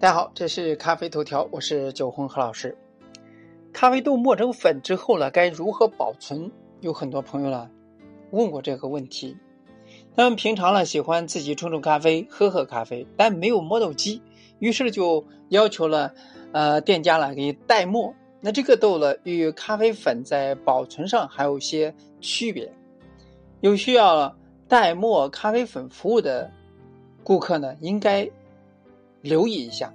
大家好，这是咖啡头条，我是九红何老师。咖啡豆磨成粉之后呢，该如何保存？有很多朋友呢问过这个问题。他们平常呢喜欢自己冲冲咖啡，喝喝咖啡，但没有磨豆机，于是就要求了呃店家呢给代磨。那这个豆呢与咖啡粉在保存上还有一些区别，有需要代磨咖啡粉服务的顾客呢，应该。留意一下，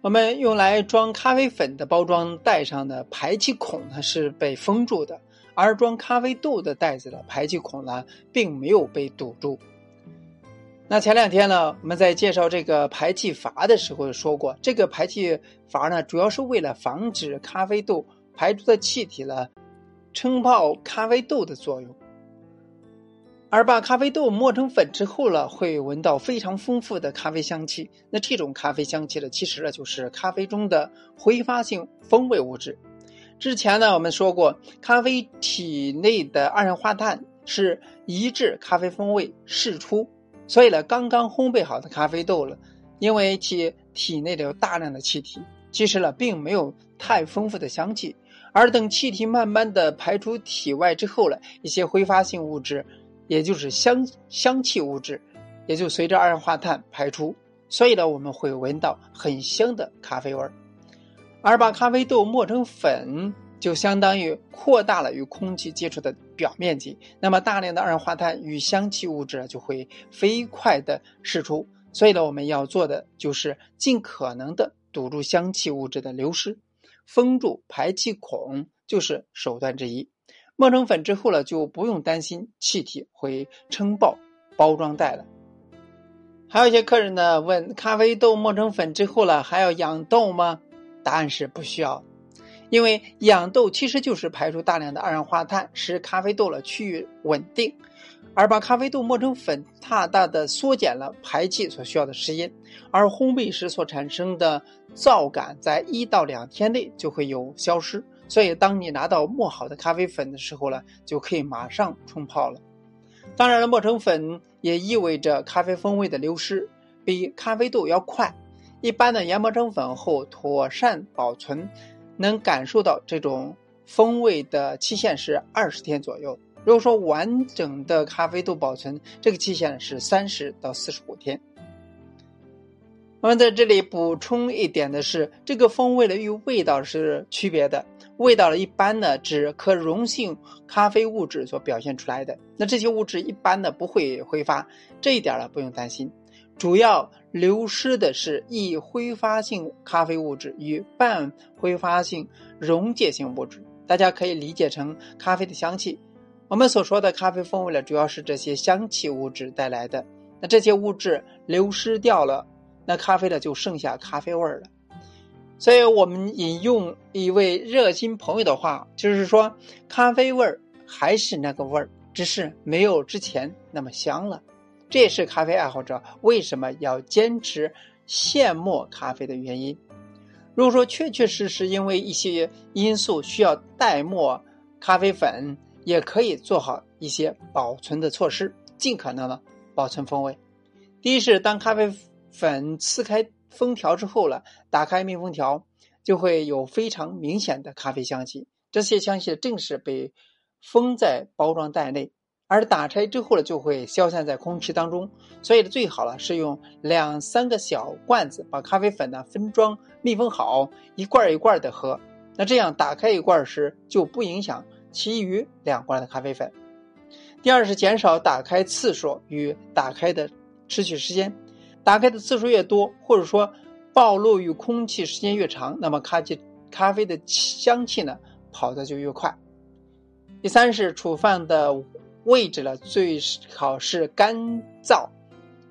我们用来装咖啡粉的包装袋上的排气孔呢是被封住的，而装咖啡豆的袋子的排气孔呢并没有被堵住。那前两天呢，我们在介绍这个排气阀的时候说过，这个排气阀呢主要是为了防止咖啡豆排出的气体呢冲泡咖啡豆的作用。而把咖啡豆磨成粉之后呢，会闻到非常丰富的咖啡香气。那这种咖啡香气呢，其实呢就是咖啡中的挥发性风味物质。之前呢，我们说过，咖啡体内的二氧化碳是抑制咖啡风味释出。所以呢，刚刚烘焙好的咖啡豆了，因为其体内的有大量的气体，其实呢并没有太丰富的香气。而等气体慢慢的排出体外之后呢，一些挥发性物质。也就是香香气物质，也就随着二氧化碳排出，所以呢，我们会闻到很香的咖啡味儿。而把咖啡豆磨成粉，就相当于扩大了与空气接触的表面积，那么大量的二氧化碳与香气物质就会飞快的释出。所以呢，我们要做的就是尽可能的堵住香气物质的流失，封住排气孔，就是手段之一。磨成粉之后呢，就不用担心气体会撑爆包装袋了。还有一些客人呢问：咖啡豆磨成粉之后了，还要养豆吗？答案是不需要，因为养豆其实就是排出大量的二氧化碳，使咖啡豆了趋于稳定。而把咖啡豆磨成粉，大大的缩减了排气所需要的时间，而烘焙时所产生的燥感，在一到两天内就会有消失。所以，当你拿到磨好的咖啡粉的时候呢，就可以马上冲泡了。当然了，磨成粉也意味着咖啡风味的流失比咖啡豆要快。一般的研磨成粉后妥善保存，能感受到这种风味的期限是二十天左右。如果说完整的咖啡豆保存，这个期限是三十到四十五天。我们在这里补充一点的是，这个风味呢与味道是区别的。味道呢，一般呢指可溶性咖啡物质所表现出来的。那这些物质一般呢不会挥发，这一点呢不用担心。主要流失的是易挥发性咖啡物质与半挥发性溶解性物质。大家可以理解成咖啡的香气。我们所说的咖啡风味呢，主要是这些香气物质带来的。那这些物质流失掉了。那咖啡呢，就剩下咖啡味儿了。所以我们引用一位热心朋友的话，就是说，咖啡味儿还是那个味儿，只是没有之前那么香了。这也是咖啡爱好者为什么要坚持现磨咖啡的原因。如果说确确实实因为一些因素需要代磨咖啡粉，也可以做好一些保存的措施，尽可能的保存风味。第一是当咖啡。粉撕开封条之后了，打开密封条，就会有非常明显的咖啡香气。这些香气正是被封在包装袋内，而打开之后呢，就会消散在空气当中。所以最好了是用两三个小罐子把咖啡粉呢分装密封好，一罐一罐的喝。那这样打开一罐时就不影响其余两罐的咖啡粉。第二是减少打开次数与打开的持续时间。打开的次数越多，或者说暴露于空气时间越长，那么咖啡咖啡的香气呢跑的就越快。第三是储放的位置呢，最好是干燥、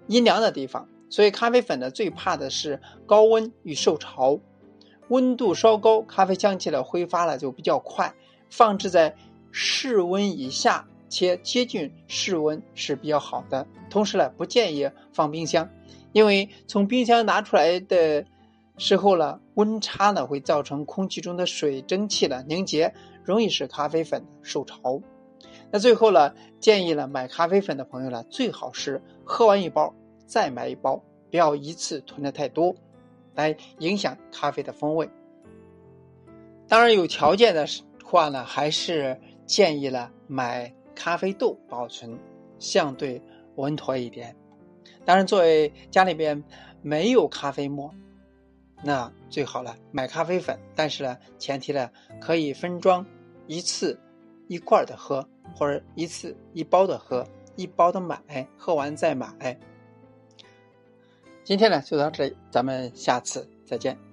阴凉的地方。所以咖啡粉呢最怕的是高温与受潮，温度稍高，咖啡香气呢挥发了就比较快。放置在室温以下且接近室温是比较好的。同时呢，不建议放冰箱。因为从冰箱拿出来的时候呢，温差呢会造成空气中的水蒸气的凝结，容易使咖啡粉受潮。那最后呢，建议呢买咖啡粉的朋友呢，最好是喝完一包再买一包，不要一次囤的太多，来影响咖啡的风味。当然有条件的话呢，还是建议了买咖啡豆保存，相对稳妥一点。当然，作为家里边没有咖啡沫，那最好了买咖啡粉。但是呢，前提呢可以分装一次一罐的喝，或者一次一包的喝，一包的买，喝完再买。今天呢就到这里，咱们下次再见。